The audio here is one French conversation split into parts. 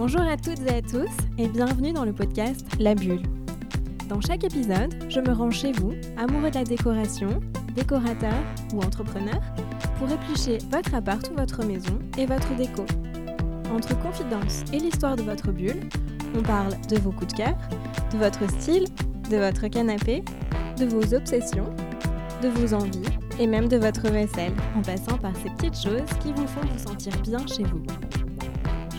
Bonjour à toutes et à tous et bienvenue dans le podcast La Bulle. Dans chaque épisode, je me rends chez vous, amoureux de la décoration, décorateur ou entrepreneur, pour éplucher votre appart ou votre maison et votre déco. Entre confidence et l'histoire de votre bulle, on parle de vos coups de cœur, de votre style, de votre canapé, de vos obsessions, de vos envies et même de votre vaisselle, en passant par ces petites choses qui vous font vous sentir bien chez vous.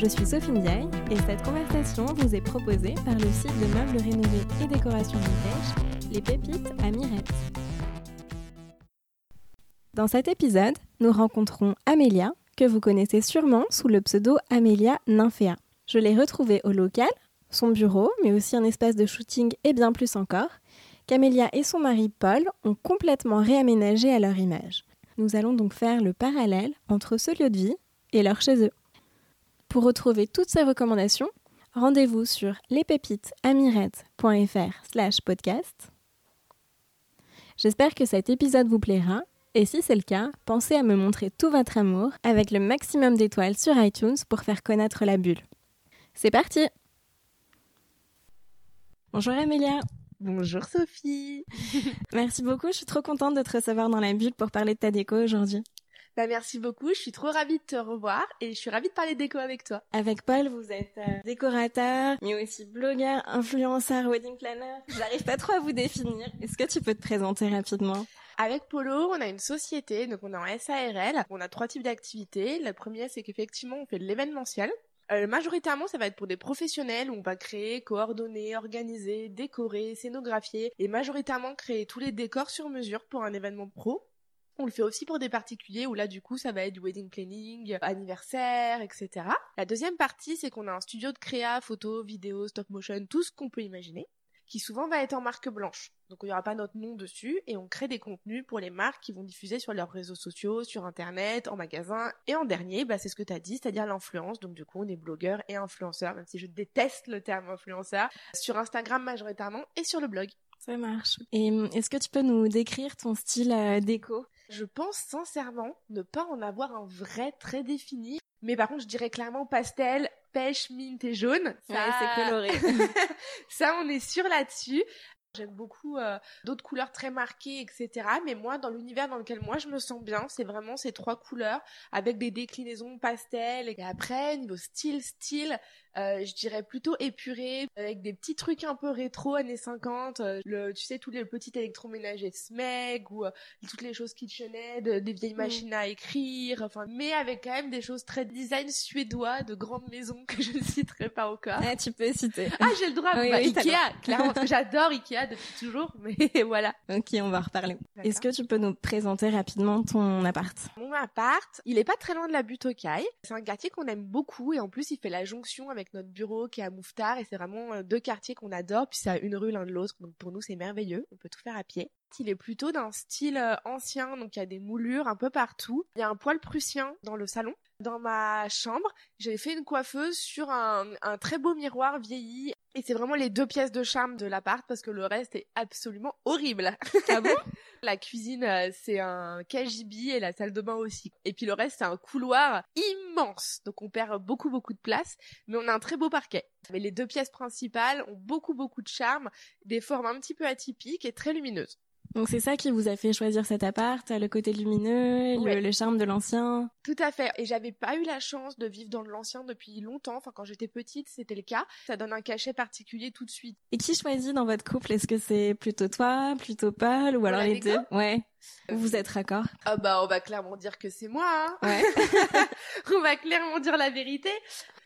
Je suis Sophie Ndiaye et cette conversation vous est proposée par le site de meubles rénovés et décoration vintage, Les Pépites à Mirette. Dans cet épisode, nous rencontrons Amélia, que vous connaissez sûrement sous le pseudo Amélia Nymphea. Je l'ai retrouvée au local, son bureau, mais aussi un espace de shooting et bien plus encore, qu'Amélia et son mari Paul ont complètement réaménagé à leur image. Nous allons donc faire le parallèle entre ce lieu de vie et leur chez eux. Pour retrouver toutes ces recommandations, rendez-vous sur lespépitesamirette.fr slash podcast. J'espère que cet épisode vous plaira et si c'est le cas, pensez à me montrer tout votre amour avec le maximum d'étoiles sur iTunes pour faire connaître la bulle. C'est parti Bonjour Amélia Bonjour Sophie Merci beaucoup, je suis trop contente de te recevoir dans la bulle pour parler de ta déco aujourd'hui. Bah merci beaucoup, je suis trop ravie de te revoir et je suis ravie de parler déco avec toi. Avec Paul, vous êtes euh, décorateur, mais aussi blogueur, influenceur, wedding planner. J'arrive pas trop à vous définir. Est-ce que tu peux te présenter rapidement? Avec Polo, on a une société, donc on est en SARL. On a trois types d'activités. La première, c'est qu'effectivement, on fait de l'événementiel. Euh, majoritairement, ça va être pour des professionnels où on va créer, coordonner, organiser, décorer, scénographier et majoritairement créer tous les décors sur mesure pour un événement pro. On le fait aussi pour des particuliers où là du coup ça va être du wedding planning, anniversaire, etc. La deuxième partie c'est qu'on a un studio de créa, photo, vidéo, stop motion, tout ce qu'on peut imaginer, qui souvent va être en marque blanche. Donc il n'y aura pas notre nom dessus et on crée des contenus pour les marques qui vont diffuser sur leurs réseaux sociaux, sur internet, en magasin. Et en dernier, bah, c'est ce que tu as dit, c'est-à-dire l'influence. Donc du coup on est blogueur et influenceur, même si je déteste le terme influenceur, sur Instagram majoritairement et sur le blog. Ça marche. Et hum, est-ce que tu peux nous décrire ton style euh, déco? Je pense sincèrement ne pas en avoir un vrai très défini. Mais par contre, je dirais clairement pastel, pêche, mint et jaune. Ça, c'est coloré. ça, on est sûr là-dessus. J'aime beaucoup euh, d'autres couleurs très marquées, etc. Mais moi, dans l'univers dans lequel moi je me sens bien, c'est vraiment ces trois couleurs avec des déclinaisons pastel. Et après, niveau style, style, euh, je dirais plutôt épuré, avec des petits trucs un peu rétro années 50. Euh, le, tu sais, tous les petits électroménagers Smeg ou euh, toutes les choses KitchenAid, des vieilles mm. machines à écrire. Enfin, mais avec quand même des choses très design suédois de grandes maisons que je ne citerai pas encore. Ah, tu peux citer. Ah, j'ai le droit. Oui, bah, oui, Ikea, clairement, j'adore Ikea depuis toujours. Mais voilà. Ok, on va reparler. Est-ce que tu peux nous présenter rapidement ton appart? Mon appart, il est pas très loin de la butte aux Cailles. C'est un quartier qu'on aime beaucoup et en plus, il fait la jonction avec avec notre bureau qui est à Mouffetard et c'est vraiment euh, deux quartiers qu'on adore puis c'est à une rue l'un de l'autre donc pour nous c'est merveilleux on peut tout faire à pied il est plutôt d'un style euh, ancien donc il y a des moulures un peu partout il y a un poêle prussien dans le salon dans ma chambre j'ai fait une coiffeuse sur un, un très beau miroir vieilli et c'est vraiment les deux pièces de charme de l'appart parce que le reste est absolument horrible. Ah bon? La cuisine, euh, c'est un KGB et la salle de bain aussi. Et puis le reste, c'est un couloir immense. Donc on perd beaucoup, beaucoup de place. Mais on a un très beau parquet. Mais les deux pièces principales ont beaucoup, beaucoup de charme, des formes un petit peu atypiques et très lumineuses. Donc c'est ça qui vous a fait choisir cet appart, le côté lumineux, le, charme de l'ancien? Tout à fait. Et j'avais pas eu la chance de vivre dans l'ancien depuis longtemps. Enfin, quand j'étais petite, c'était le cas. Ça donne un cachet particulier tout de suite. Et qui choisit dans votre couple? Est-ce que c'est plutôt toi, plutôt Paul, ou alors les deux? Ouais. Vous êtes raccord? Ah bah on va clairement dire que c'est moi. Hein ouais. on va clairement dire la vérité.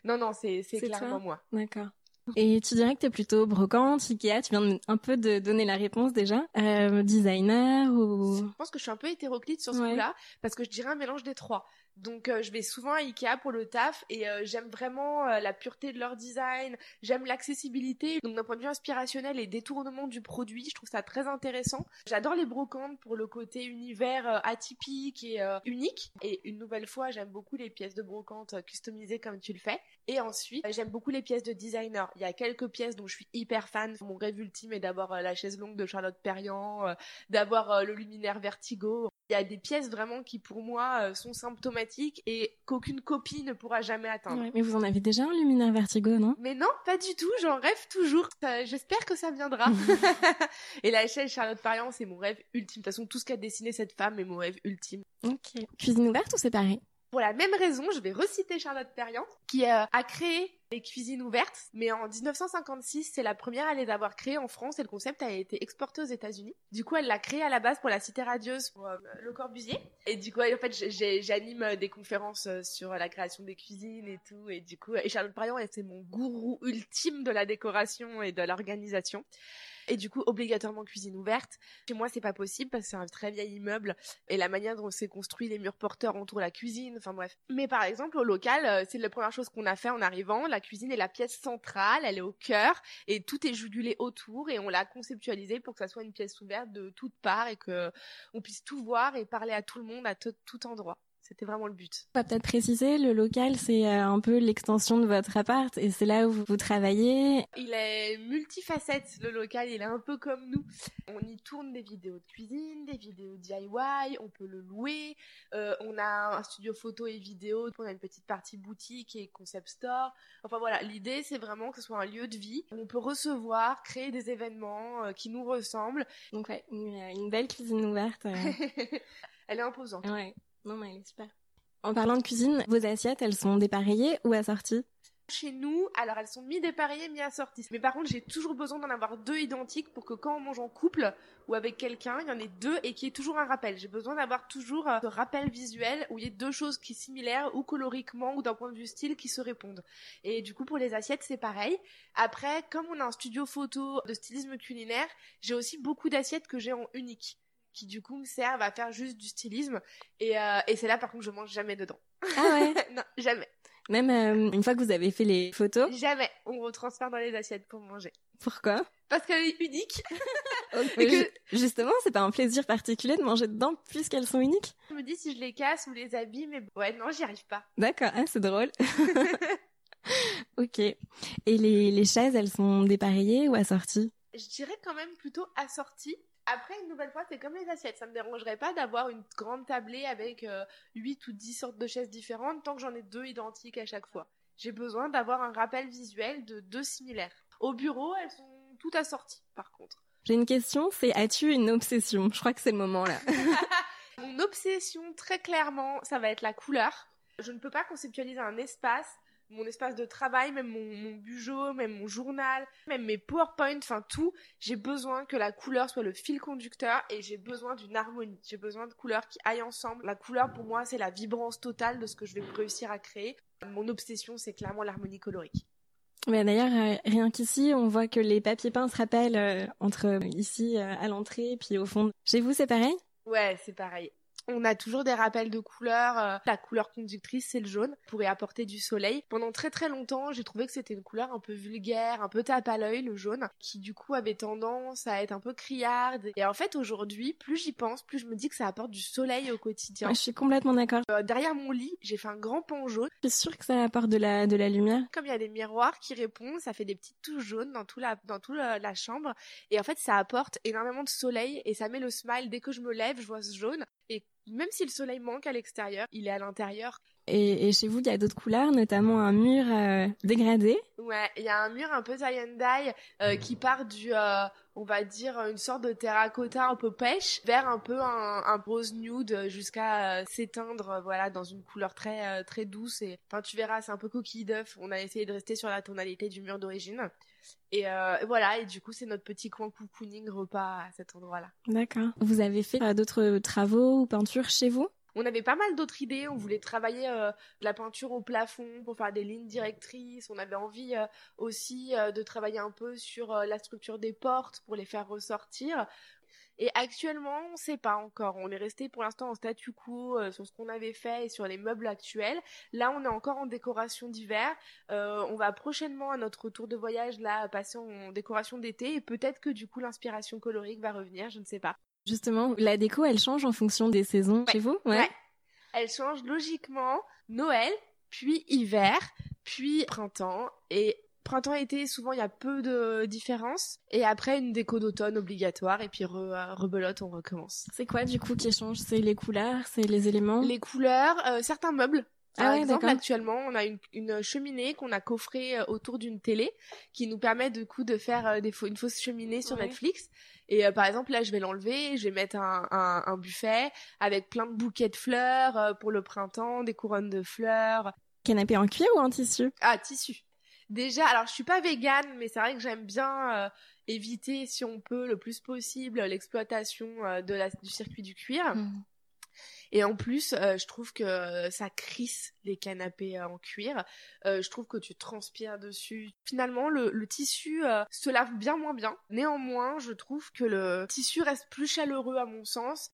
Non non, c'est c'est clairement moi. D'accord. Et tu dirais que tu es plutôt brocante, Ikea, tu viens un peu de donner la réponse déjà. Euh, designer ou... Je pense que je suis un peu hétéroclite sur ce coup-là, parce que je dirais un mélange des trois. Donc euh, je vais souvent à Ikea pour le taf et euh, j'aime vraiment euh, la pureté de leur design, j'aime l'accessibilité. Donc d'un point de vue inspirationnel et détournement du produit, je trouve ça très intéressant. J'adore les brocantes pour le côté univers atypique et unique. Et une nouvelle fois, j'aime beaucoup les pièces de brocante customisées comme tu le fais. Et ensuite, j'aime beaucoup les pièces de designer. Il y a quelques pièces dont je suis hyper fan. Mon rêve ultime est d'avoir euh, la chaise longue de Charlotte Perriand, euh, d'avoir euh, le luminaire Vertigo. Il y a des pièces vraiment qui pour moi sont symptomatiques et qu'aucune copie ne pourra jamais atteindre. mais vous en avez déjà un luminaire Vertigo, non? Mais non, pas du tout. J'en rêve toujours. J'espère que ça viendra. et la chaise Charlotte Perriand, c'est mon rêve ultime. De toute façon, tout ce qu'a dessiné cette femme est mon rêve ultime. Ok. Cuisine ouverte ou séparée? Pour la même raison, je vais reciter Charlotte Perriand, qui euh, a créé les cuisines ouvertes, mais en 1956, c'est la première à les avoir créées en France et le concept a été exporté aux États-Unis. Du coup, elle l'a créé à la base pour la Cité radieuse pour euh, Le Corbusier. Et du coup, en fait, j'anime euh, des conférences sur la création des cuisines et tout. Et du coup, et Charlotte Perriand, c'est mon gourou ultime de la décoration et de l'organisation. Et du coup, obligatoirement cuisine ouverte. Chez moi, c'est pas possible parce que c'est un très vieil immeuble et la manière dont c'est construit, les murs porteurs entourent la cuisine, enfin bref. Mais par exemple, au local, euh, c'est la première chose qu'on a fait en arrivant. La cuisine est la pièce centrale, elle est au cœur et tout est jugulé autour et on l'a conceptualisé pour que ça soit une pièce ouverte de toutes parts et que on puisse tout voir et parler à tout le monde à tout endroit. C'était vraiment le but. On va peut-être préciser, le local, c'est euh, un peu l'extension de votre appart et c'est là où vous travaillez. Il est multifacette, le local, il est un peu comme nous. On y tourne des vidéos de cuisine, des vidéos DIY, on peut le louer. Euh, on a un studio photo et vidéo, on a une petite partie boutique et concept store. Enfin voilà, l'idée c'est vraiment que ce soit un lieu de vie. On peut recevoir, créer des événements euh, qui nous ressemblent. Donc ouais, une, belle cuisine ouverte. Elle est imposante. Ouais. Non, mais elle est super. En parlant de cuisine, vos assiettes, elles sont dépareillées ou assorties? Chez nous, alors elles sont mi-dépareillées, mi-assorties. Mais par contre, j'ai toujours besoin d'en avoir deux identiques pour que quand on mange en couple ou avec quelqu'un, il y en ait deux et qu'il y ait toujours un rappel. J'ai besoin d'avoir toujours un euh, rappel visuel où il y ait deux choses qui sont similaires ou coloriquement ou d'un point de vue style qui se répondent. Et du coup, pour les assiettes, c'est pareil. Après, comme on a un studio photo de stylisme culinaire, j'ai aussi beaucoup d'assiettes que j'ai en unique qui du coup me servent à faire juste du stylisme. Et, euh, et c'est là par contre je mange jamais dedans. Ah ouais Non, jamais. Même euh, une fois que vous avez fait les photos Jamais. On retransfère dans les assiettes pour manger. Pourquoi Parce qu'elle est unique. que... Justement, c'est pas un plaisir particulier de manger dedans puisqu'elles sont uniques Je me dis si je les casse ou les habille, mais ouais, non, j'y arrive pas. D'accord, ah, c'est drôle. ok. Et les, les chaises, elles sont dépareillées ou assorties? Je dirais quand même plutôt assorties après, une nouvelle fois, c'est comme les assiettes. Ça me dérangerait pas d'avoir une grande tablée avec euh, 8 ou 10 sortes de chaises différentes tant que j'en ai deux identiques à chaque fois. J'ai besoin d'avoir un rappel visuel de deux similaires. Au bureau, elles sont toutes assorties, par contre. J'ai une question, c'est as-tu une obsession? Je crois que c'est le moment là. Mon obsession, très clairement, ça va être la couleur. Je ne peux pas conceptualiser un espace mon espace de travail, même mon, mon même mon journal, même mes PowerPoint, enfin tout, j'ai besoin que la couleur soit le fil conducteur et j'ai besoin d'une harmonie. J'ai besoin de couleurs qui aillent ensemble. La couleur, pour moi, c'est la vibrance totale de ce que je vais réussir à créer. Mon obsession, c'est clairement l'harmonie colorique. D'ailleurs, euh, rien qu'ici, on voit que les papiers peints se rappellent euh, entre euh, ici à l'entrée et puis au fond. Chez vous, c'est pareil? Ouais, c'est pareil. On a toujours des rappels de couleurs. Euh, la couleur conductrice, c'est le jaune, pour y apporter du soleil. Pendant très très longtemps, j'ai trouvé que c'était une couleur un peu vulgaire, un peu tape à l'œil, le jaune, qui du coup avait tendance à être un peu criarde. Et en fait, aujourd'hui, plus j'y pense, plus je me dis que ça apporte du soleil au quotidien. je suis complètement d'accord. Euh, derrière mon lit, j'ai fait un grand pan jaune. Je suis sûre que ça apporte de la, de la lumière. Comme il y a des miroirs qui répondent, ça fait des petites touches jaunes dans tout la, dans tout la, la chambre. Et en fait, ça apporte énormément de soleil et ça met le smile. Dès que je me lève, je vois ce jaune. Et même si le soleil manque à l'extérieur, il est à l'intérieur. Et, chez vous, il y a d'autres couleurs, notamment un mur euh, dégradé. Ouais, il y a un mur un peu tie and euh, qui part du, euh, on va dire, une sorte de terracotta un peu pêche vers un peu un, un rose nude jusqu'à s'éteindre, voilà, dans une couleur très très douce. Et enfin, tu verras, c'est un peu coquille d'œuf. On a essayé de rester sur la tonalité du mur d'origine. Et voilà, et du coup, c'est notre petit coin cocooning repas à cet endroit-là. D'accord. Vous avez fait d'autres travaux ou peintures chez vous? On avait pas mal d'autres idées. On voulait travailler euh, de la peinture au plafond pour faire des lignes directrices. On avait envie euh, aussi euh, de travailler un peu sur la structure des portes pour les faire ressortir. Et actuellement, on ne sait pas encore. On est resté pour l'instant en statu quo sur ce qu'on avait fait et sur les meubles actuels. Là, on est encore en décoration d'hiver. on va prochainement à notre tour de voyage là passer en décoration d'été et peut-être que du coup l'inspiration colorique va revenir. Je ne sais pas. Justement, la déco, elle change en fonction des saisons chez vous? Ouais. Elle change logiquement Noël, puis hiver, puis printemps et Printemps-été, souvent il y a peu de différence. Et après une déco d'automne obligatoire et puis re, rebelote, on recommence. C'est quoi du coup qui change? C'est les couleurs, c'est les éléments? Les couleurs, euh, certains meubles. Par Ah ouais, exemple, actuellement, on a une, une cheminée qu'on a coffrée euh, autour d'une télé qui nous permet du coup de faire euh, des une fausse cheminée sur. Netflix. Et euh, par exemple, là, je vais l'enlever, je vais mettre un, un, un buffet avec plein de bouquets de fleurs euh, pour le printemps, des couronnes de fleurs. Canapé en cuir ou en tissu? Ah, tissu. Déjà, alors je suis pas végane, mais c'est vrai que j'aime bien euh, éviter, si on peut, le plus possible, l'exploitation de la, du circuit du cuir. Et en plus, euh, je trouve que ça crisse les canapés euh, en cuir. Euh, je trouve que tu transpires dessus. Finalement, le, le tissu euh, se lave bien moins bien. Néanmoins, je trouve que le tissu reste plus chaleureux à mon sens.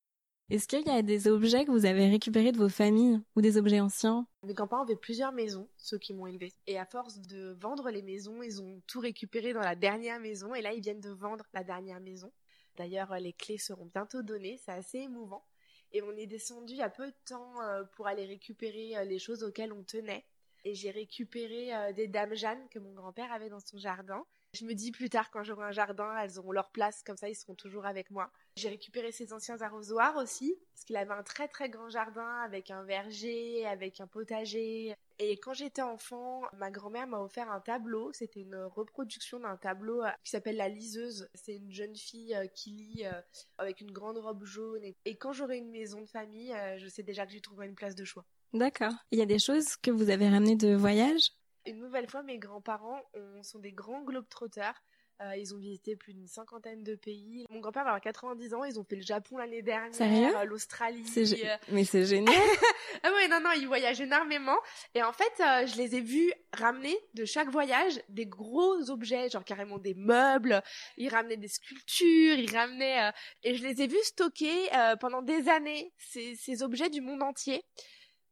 Est-ce qu'il y a des objets que vous avez récupérés de vos familles ou des objets anciens? Mes grands-parents avaient plusieurs maisons, ceux qui m'ont élevé. Et à force de vendre les maisons, ils ont tout récupéré dans la dernière maison. Et là, ils viennent de vendre la dernière maison. D'ailleurs, euh, les clés seront bientôt données. C'est assez émouvant. Et on est descendu a peu de temps euh, pour aller récupérer euh, les choses auxquelles on tenait. Et j'ai récupéré euh, des dames Jeanne que mon grand-père avait dans son jardin. Je me dis plus tard, quand j'aurai un jardin, elles auront leur place, comme ça ils seront toujours avec moi. J'ai récupéré ses anciens arrosoirs aussi, parce qu'il avait un très très grand jardin avec un verger, avec un potager. Et quand j'étais enfant, ma grand-mère m'a offert un tableau. C'était une reproduction d'un tableau euh, qui s'appelle La Liseuse. C'est une jeune fille euh, qui lit euh, avec une grande robe jaune. Et, quand j'aurai une maison de famille, je sais déjà que j'y trouverai une place de choix. D'accord. Il y a des choses que vous avez ramenées de voyage? Une nouvelle fois, mes grands-parents ont- sont des grands globetrotters. Euh, ils ont visité plus d'une cinquantaine de pays. Mon grand-père va avoir 90 ans, ils ont fait le Japon l'année dernière, euh, l'Australie. Euh, Mais c'est génial. Ah ouais, non, non, ils voyagent énormément. Et en fait, euh, je les ai vus ramener de chaque voyage des gros objets, genre carrément des meubles. Ils ramenaient des sculptures, ils ramenaient... euh, Et je les ai vus stocker pendant des années, ces, ces objets du monde entier,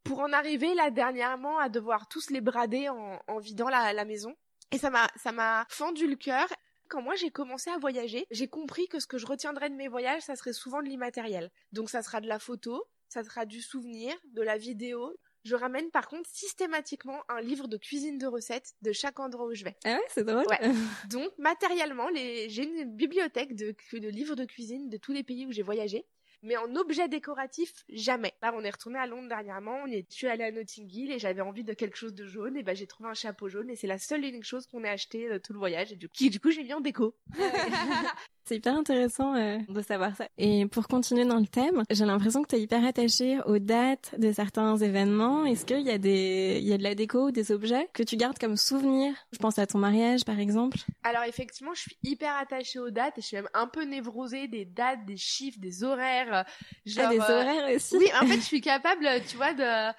pour en arriver là dernièrement à devoir tous les brader en, en vidant la, la maison. Et ça m'a, ça m'a fendu le cœur. Quand moi j'ai commencé à voyager, j'ai compris que ce que je retiendrais de mes voyages, ça serait souvent de l'immatériel. Donc ça sera de la photo, ça sera du souvenir, de la vidéo. Je ramène par contre systématiquement un livre de cuisine de recettes de chaque endroit où je vais. Ah ouais, c'est drôle. Ouais. Donc matériellement, les... j'ai une bibliothèque de... de livres de cuisine de tous les pays où j'ai voyagé. Mais en objet décoratif, jamais. Là, on est retourné à Londres dernièrement, on est, allée à Notting Hill et j'avais envie de quelque chose de jaune, et ben j'ai trouvé un chapeau jaune et c'est la seule et unique chose qu'on ait acheté de tout le voyage et du, qui, du coup j'ai mis en déco. C'est hyper intéressant euh, de savoir ça. Et pour continuer dans le thème, j'ai l'impression que tu es hyper attachée aux dates de certains événements. Est-ce qu'il y a des, il y a de la déco ou des objets que tu gardes comme souvenir Je pense à ton mariage, par exemple. Alors effectivement, je suis hyper attachée aux dates et je suis même un peu névrosée des dates, des chiffres, des horaires. euh, Genre, ah, des euh, horaires aussi. Oui, en fait, je suis capable, tu vois, de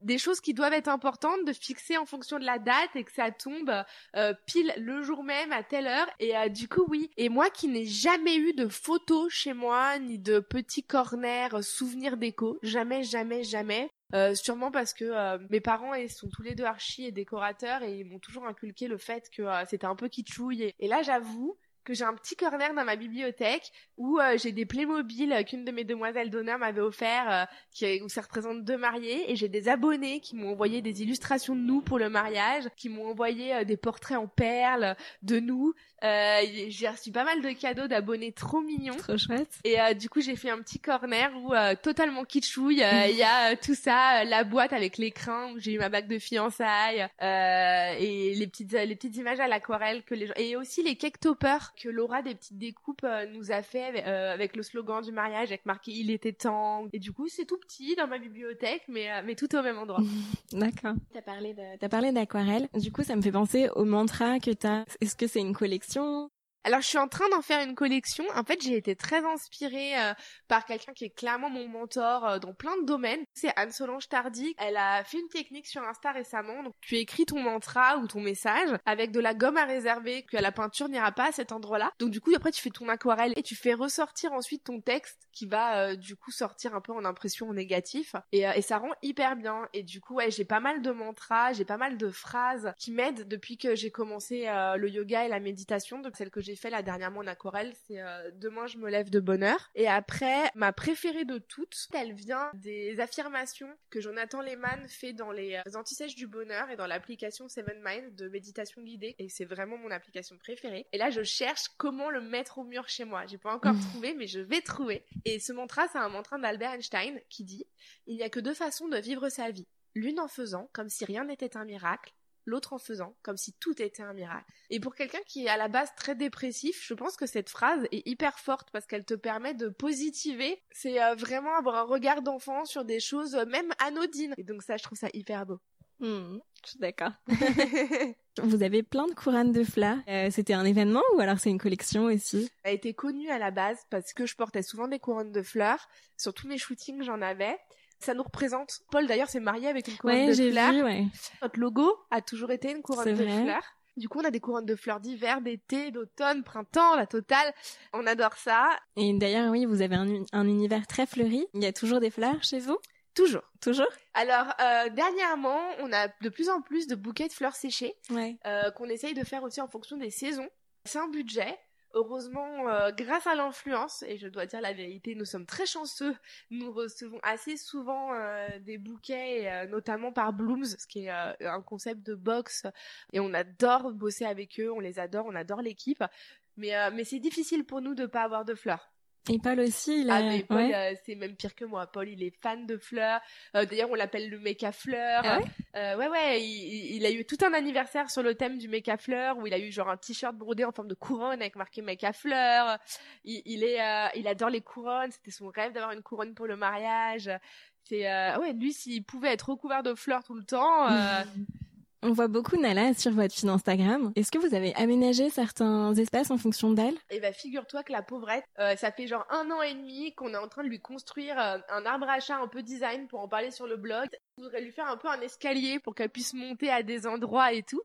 des choses qui doivent être importantes, de fixer en fonction de la date et que ça tombe euh, pile le jour même à telle heure. Et euh, du coup, oui. Et moi qui n'ai jamais eu de photos chez moi, ni de petits corners euh, souvenirs déco, jamais, jamais, jamais. Euh, sûrement parce que euh, mes parents ils sont tous les deux archi et décorateurs et ils m'ont toujours inculqué le fait que euh, c'était un peu kitschouille. Et là, j'avoue que j'ai un petit corner dans ma bibliothèque où euh, j'ai des Playmobil qu'une de mes demoiselles d'honneur m'avait offert, euh, qui, où ça représente deux mariés, et j'ai des abonnés qui m'ont envoyé des illustrations de nous pour le mariage, qui m'ont envoyé euh, des portraits en perles de nous. Euh, j'ai reçu pas mal de cadeaux d'abonnés trop mignons. Trop chouette. Et euh, du coup, j'ai fait un petit corner où euh, totalement kitschouille, euh, il y a euh, tout ça, euh, la boîte avec l'écran où j'ai eu ma bague de fiançailles euh, et les petites euh, les petites images à l'aquarelle que les gens et aussi les cake toppers que Laura des petites découpes euh, nous a fait avec, euh, avec le slogan du mariage avec marqué il était temps. Et du coup, c'est tout petit dans ma bibliothèque mais euh, mais tout au même endroit. D'accord. T'as parlé de, t'as parlé d'aquarelle. Du coup, ça me fait penser au mantra que t'as. Est-ce que c'est une collection réflexion Alors, je suis en train d'en faire une collection. En fait, j'ai été très inspirée euh, par quelqu'un qui est clairement mon mentor euh, dans plein de domaines. C'est Anne-Solange Tardy. Elle a fait une technique sur Insta récemment. Donc, tu écris ton mantra ou ton message avec de la gomme à réserver que la peinture n'ira pas à cet endroit-là. Donc, du coup, après, tu fais ton aquarelle et tu fais ressortir ensuite ton texte qui va, euh, du coup, sortir un peu en impression négatif. Et, ça rend hyper bien. Et du coup, ouais, j'ai pas mal de mantras, j'ai pas mal de phrases qui m'aident depuis que j'ai commencé le yoga et la méditation, donc celle que j'ai fait là dernièrement en aquarelle, c'est euh, Demain je me lève de bonheur. Et après, ma préférée de toutes, elle vient des affirmations que Jonathan Lehman fait dans les euh, antisèches du bonheur et dans l'application Seven Mind de méditation guidée. Et c'est vraiment mon application préférée. Et là, je cherche comment le mettre au mur chez moi. J'ai pas encore trouvé, mais je vais trouver. Et ce mantra, c'est un mantra d'Albert Einstein qui dit Il n'y a que deux façons de vivre sa vie. L'une en faisant, comme si rien n'était un miracle, l'autre en faisant, comme si tout était un miracle. Et pour quelqu'un qui est à la base très dépressif, je pense que cette phrase est hyper forte parce qu'elle te permet de positiver. C'est euh, vraiment avoir un regard d'enfant sur des choses euh, même anodines. Et donc ça, je trouve ça hyper beau. Hmm, je suis d'accord. Vous avez plein de couronnes de fleurs. Euh, C'était un événement ou alors c'est une collection aussi? A été connue à la base parce que je portais souvent des couronnes de fleurs. Sur tous mes shootings, j'en avais. Ça nous représente. Paul, d'ailleurs, s'est marié avec une couronne Ouais, de j'ai fleurs. vu, ouais. Notre logo a toujours été une couronne de vrai. fleurs. Du coup, on a des couronnes de fleurs d'hiver, d'été, d'automne, printemps, la totale. On adore ça. Et d'ailleurs, oui, vous avez un, uni- un univers très fleuri. Il y a toujours des fleurs chez vous? Toujours. Toujours? Alors, euh, dernièrement, on a de plus en plus de bouquets de fleurs séchées Ouais. euh, qu'on essaye de faire aussi en fonction des saisons. C'est un budget. Heureusement, euh, grâce à l'influence, et je dois dire la vérité, nous sommes très chanceux. Nous recevons assez souvent euh, des bouquets, euh, notamment par Blooms, ce qui est un concept de box. Et on adore bosser avec eux, on les adore, on adore l'équipe. Mais, mais c'est difficile pour nous de pas avoir de fleurs. Et Paul aussi, il a... Ah mais Paul, ouais. euh, c'est même pire que moi. Paul, il est fan de fleurs. Euh, D'ailleurs, on l'appelle le mec à fleurs. Ah ouais Euh, ouais, ouais. Il, il a eu tout un anniversaire sur le thème du mec à fleurs où il a eu genre un t-shirt brodé en forme de couronne avec marqué mec à fleurs. Il, il est, il adore les couronnes. C'était son rêve d'avoir une couronne pour le mariage. C'est, ouais, lui, s'il pouvait être recouvert de fleurs tout le temps. On voit beaucoup Nala sur votre feed Instagram. Est-ce que vous avez aménagé certains espaces en fonction d'elle? Et bah figure-toi que la pauvrette, euh, ça fait genre un an et demi qu'on est en train de lui construire euh, un arbre à chat un peu design pour en parler sur le blog. On voudrait lui faire un peu un escalier pour qu'elle puisse monter à des endroits et tout.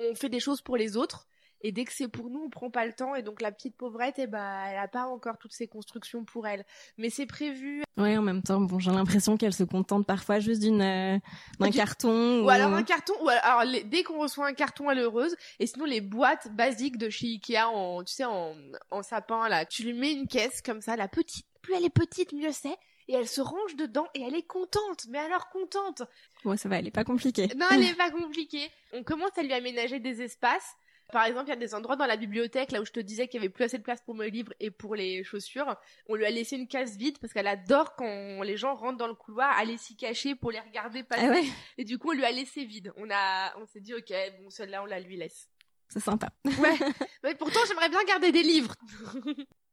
On fait des choses pour les autres. Et dès que c'est pour nous, on prend pas le temps. Et donc la petite pauvrette, eh bah, elle a pas encore toutes ces constructions pour elle. Mais c'est prévu. Ouais, en même temps, bon, j'ai l'impression qu'elle se contente parfois juste d'une euh, d'un Du- carton. Ou alors un carton, ou alors, alors, les- dès qu'on reçoit un carton, elle est heureuse. Et sinon, les boîtes basiques de chez Ikea en, tu sais, en, en sapin, là, tu lui mets une caisse comme ça, la petite. Plus elle est petite, mieux c'est. Et elle se range dedans et elle est contente. Mais alors contente. Bon, ça va, elle est pas compliquée. Non, elle est pas compliquée. On commence à lui aménager des espaces. Par exemple, il y a des endroits dans la bibliothèque, là où je te disais qu'il y avait plus assez de place pour mes livres et pour les chaussures. On lui a laissé une case vide parce qu'elle adore quand les gens rentrent dans le couloir, aller s'y cacher pour les regarder passer. Ah ouais, Et du coup, on lui a laissé vide. On a, on s'est dit, ok, bon, celle-là, on la lui laisse. c'est sympa. Ouais. Mais pourtant, j'aimerais bien garder des livres.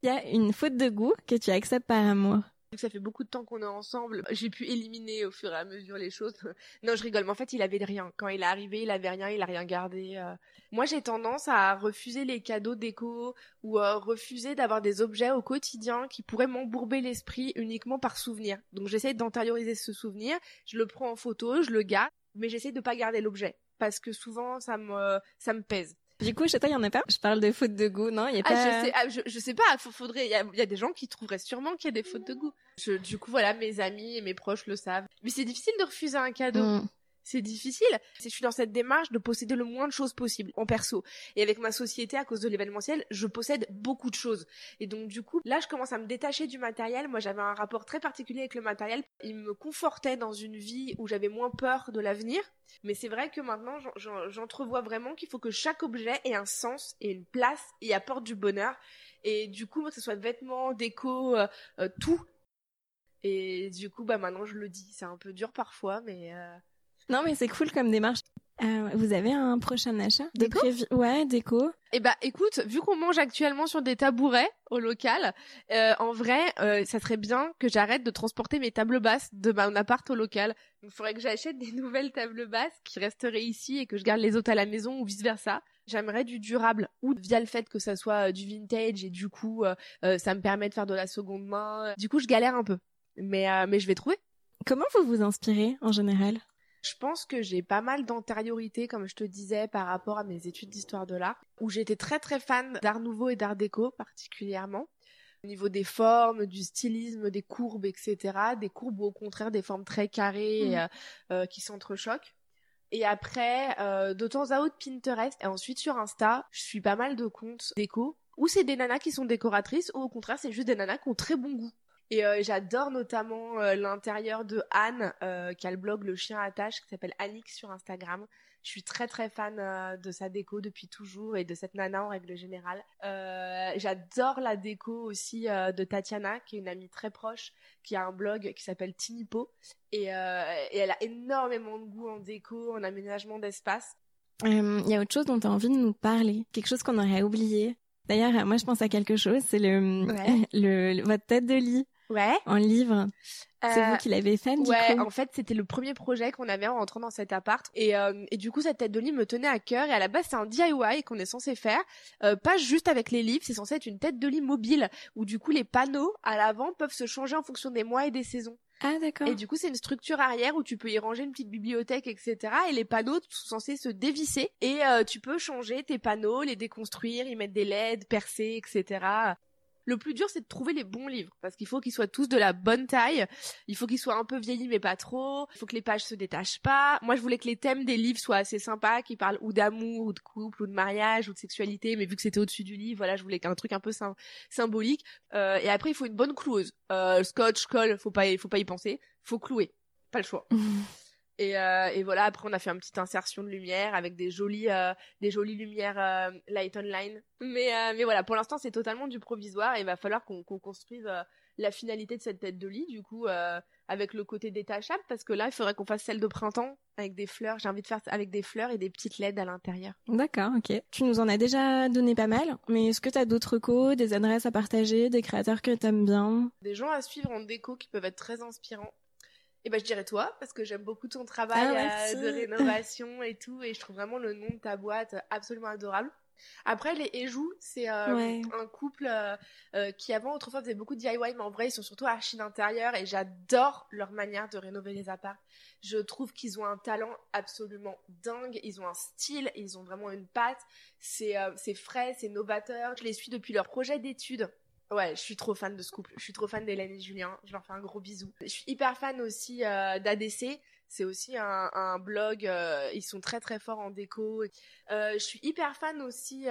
Il y a une faute de goût que tu acceptes par amour. Ça fait beaucoup de temps qu'on est ensemble. J'ai pu éliminer au fur et à mesure les choses. Non, je rigole. Mais en fait, il avait rien. Quand il est arrivé, il avait rien. Il a rien gardé. euh. Moi, j'ai tendance à refuser les cadeaux déco ou euh, refuser d'avoir des objets au quotidien qui pourraient m'embourber l'esprit uniquement par souvenir. Donc, j'essaie d'antérioriser ce souvenir. Je le prends en photo, je le garde, mais j'essaie de pas garder l'objet parce que souvent, ça me, ça me pèse. Du coup, chez toi, il y en a pas? Je parle de faute de goût, non Il y a Ah, pas... je sais, ah, je, je sais pas, faut- faudrait, il y a, il y a des gens qui trouveraient sûrement qu'il y a des fautes de goût. Je, du coup, voilà, mes amis et mes proches le savent. Mais c'est difficile de refuser un cadeau. Mm. C'est difficile. Je suis dans cette démarche de posséder le moins de choses possible en perso. Et avec ma société, à cause de l'événementiel, je possède beaucoup de choses. Et donc, du coup, là, je commence à me détacher du matériel. Moi, j'avais un rapport très particulier avec le matériel. Il me confortait dans une vie où j'avais moins peur de l'avenir. Mais c'est vrai que maintenant, j'en- j'en- j'entrevois vraiment qu'il faut que chaque objet ait un sens et une place et apporte du bonheur. Et du coup, que ce soit vêtements, déco, euh, euh, tout. Et du coup, bah maintenant, je le dis. C'est un peu dur parfois, mais... euh, Non, mais c'est cool comme démarche. Euh, vous avez un prochain achat? De prévu Ouais, déco. Eh bah écoute, vu qu'on mange actuellement sur des tabourets au local, euh, en vrai, euh, ça serait bien que j'arrête de transporter mes tables basses de mon appart au local. Il faudrait que j'achète des nouvelles tables basses qui resteraient ici et que je garde les autres à la maison ou vice versa. J'aimerais du durable ou via le fait que ça soit du vintage et du coup ça me permet de faire de la seconde main. Du coup, je galère un peu, mais euh, mais je vais trouver. Comment vous vous inspirez en général? Je pense que j'ai pas mal d'antériorité, comme je te disais, par rapport à mes études d'histoire de l'art, où j'étais très très fan d'art nouveau et d'art déco particulièrement. Au niveau des formes, du stylisme, des courbes, etc. Des courbes ou au contraire des formes très carrées Mhm. euh, euh, qui s'entrechoquent. Et après, euh, de temps à autre, Pinterest. Et ensuite, sur Insta, je suis pas mal de comptes déco. Ou c'est des nanas qui sont décoratrices, ou au contraire, c'est juste des nanas qui ont très bon goût. Et euh, j'adore notamment euh, l'intérieur de Anne, euh, qui a le blog Le Chien Attache, qui s'appelle Anix sur Instagram. Je suis très très fan de sa déco depuis toujours et de cette nana en règle générale. J'adore la déco aussi de Tatiana, qui est une amie très proche, qui a un blog qui s'appelle Tinipo. Et, et elle a énormément de goût en déco, en aménagement d'espace. Il y a autre chose dont tu as envie de nous parler, quelque chose qu'on aurait oublié. D'ailleurs, moi je pense à quelque chose, c'est le, Ouais. le, le- votre tête de lit Ouais. en livre. C'est Euh, vous qui l'avez fait, du Ouais, coup en fait, c'était le premier projet qu'on avait en rentrant dans cet appart. Et, euh, et du coup, cette tête de lit me tenait à cœur. Et à la base, c'est un DIY qu'on est censé faire. Euh, pas juste avec les livres, c'est censé être une tête de lit mobile. Où du coup, les panneaux à l'avant peuvent se changer en fonction des mois et des saisons. Ah d'accord. Et du coup, c'est une structure arrière où tu peux y ranger une petite bibliothèque, etc. Et les panneaux sont censés se dévisser. Et euh, tu peux changer tes panneaux, les déconstruire, y mettre des LED, percer, etc. Le plus dur, c'est de trouver les bons livres. Parce qu'il faut qu'ils soient tous de la bonne taille. Il faut qu'ils soient un peu vieillis, mais pas trop. Il faut que les pages se détachent pas. Moi, je voulais que les thèmes des livres soient assez sympas, qui parlent ou d'amour, ou de couple, ou de mariage, ou de sexualité. Mais vu que c'était au-dessus du livre, voilà, je voulais qu'un truc un peu sym- symbolique. Euh, et après, il faut une bonne cloueuse. Euh, scotch, colle, faut pas, faut pas y penser. Faut clouer. Pas le choix. Et, euh, et voilà, après on a fait une petite insertion de lumière avec des jolies, euh, des jolies lumières euh, light online. Mais, mais voilà, pour l'instant c'est totalement du provisoire et il va falloir qu'on construise la finalité de cette tête de lit, du coup, euh, avec le côté détachable, parce que là il faudrait qu'on fasse celle de printemps avec des fleurs. J'ai envie de faire avec des fleurs et des petites LED à l'intérieur. D'accord, ok. Tu nous en as déjà donné pas mal, mais est-ce que tu as d'autres recos, des adresses à partager, des créateurs que t'aimes bien? Des gens à suivre en déco qui peuvent être très inspirants. Et ben je dirais toi, parce que j'aime beaucoup ton travail Ah, euh, de rénovation et tout, et je trouve vraiment le nom de ta boîte absolument adorable. Après, les Ejou, c'est euh, Ouais. un couple euh, euh, qui avant autrefois faisait beaucoup de DIY, mais en vrai ils sont surtout archi d'intérieur et j'adore leur manière de rénover les apparts. Je trouve qu'ils ont un talent absolument dingue, ils ont un style, ils ont vraiment une patte, c'est euh, c'est frais, c'est novateur. Je les suis depuis leur projet d'études. Ouais, je suis trop fan de ce couple. Je suis trop fan d'Hélène et Julien. Je leur fais un gros bisou. Je suis hyper fan aussi euh, d'ADC. C'est aussi un, blog. euh, ils sont très très forts en déco. Euh, je suis hyper fan aussi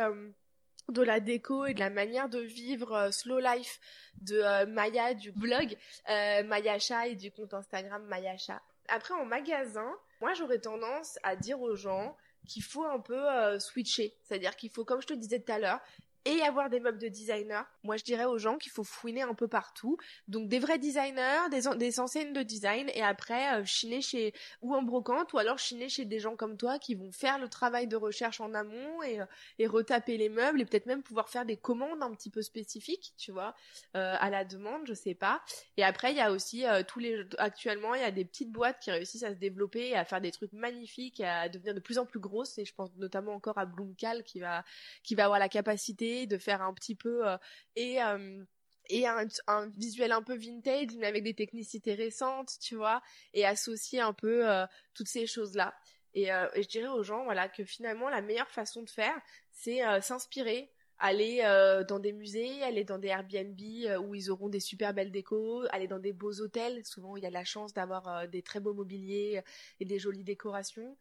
de la déco et de la manière de vivre slow life de Maya du blog euh, Mayacha et du compte Instagram Mayacha. Après en magasin, moi j'aurais tendance à dire aux gens qu'il faut un peu switcher, c'est-à-dire qu'il faut, comme je te disais tout à l'heure, et avoir des meubles de designer. Moi, je dirais aux gens qu'il faut fouiner un peu partout. Donc, des vrais designers, des, en- des enseignes de design, et après, euh, chiner chez, ou en brocante, ou alors chiner chez des gens comme toi qui vont faire le travail de recherche en amont et, euh, et retaper les meubles, et peut-être même pouvoir faire des commandes un petit peu spécifiques, tu vois, euh, à la demande, je sais pas. Et après, il y a aussi tous les, actuellement, il y a des petites boîtes qui réussissent à se développer, et à faire des trucs magnifiques, et à devenir de plus en plus grosses, et je pense notamment encore à Bloomcal qui va, qui va avoir la capacité de faire un petit peu euh, et euh, et un, visuel un peu vintage mais avec des technicités récentes tu vois et associer un peu euh, toutes ces choses là et, je dirais aux gens voilà que finalement la meilleure façon de faire c'est s'inspirer aller dans des musées, aller dans des Airbnb où ils auront des super belles décos, aller dans des beaux hôtels, souvent il y a la chance d'avoir des très beaux mobiliers et des jolies décorations.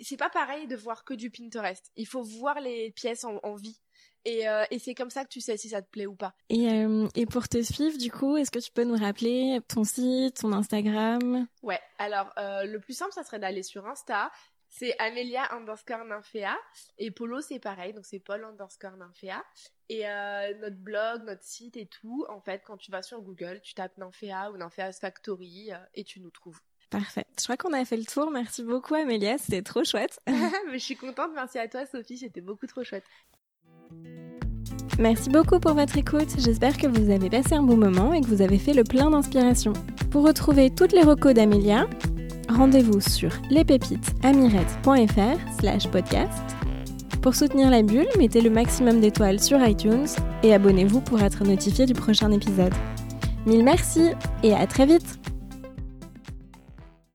C'est pas pareil de voir que du Pinterest. Il faut voir les pièces en, en vie. Et, euh, et c'est comme ça que tu sais si ça te plaît ou pas. et, euh, et pour te suivre, du coup, est-ce que tu peux nous rappeler ton site, ton Instagram? Ouais, alors euh, le plus simple, ça serait d'aller sur Insta. C'est Amelia underscore Nymphéa. Et Polo, c'est pareil, donc c'est Paul underscore Nymphéa. Et notre blog, notre site et tout, en fait, quand tu vas sur Google, tu tapes Nymphéa ou Nymphéa's Factory et tu nous trouves. Parfait. Je crois qu'on a fait le tour. Merci beaucoup, Amélia. C'était trop chouette. Mais je suis contente, merci à toi Sophie, c'était beaucoup trop chouette. Merci beaucoup pour votre écoute. J'espère que vous avez passé un bon moment et que vous avez fait le plein d'inspiration. Pour retrouver toutes les recos d'Amélia, rendez-vous sur lespépitesamirette.fr slash podcast. Pour soutenir la bulle, mettez le maximum d'étoiles sur iTunes et abonnez-vous pour être notifié du prochain épisode. Mille merci et à très vite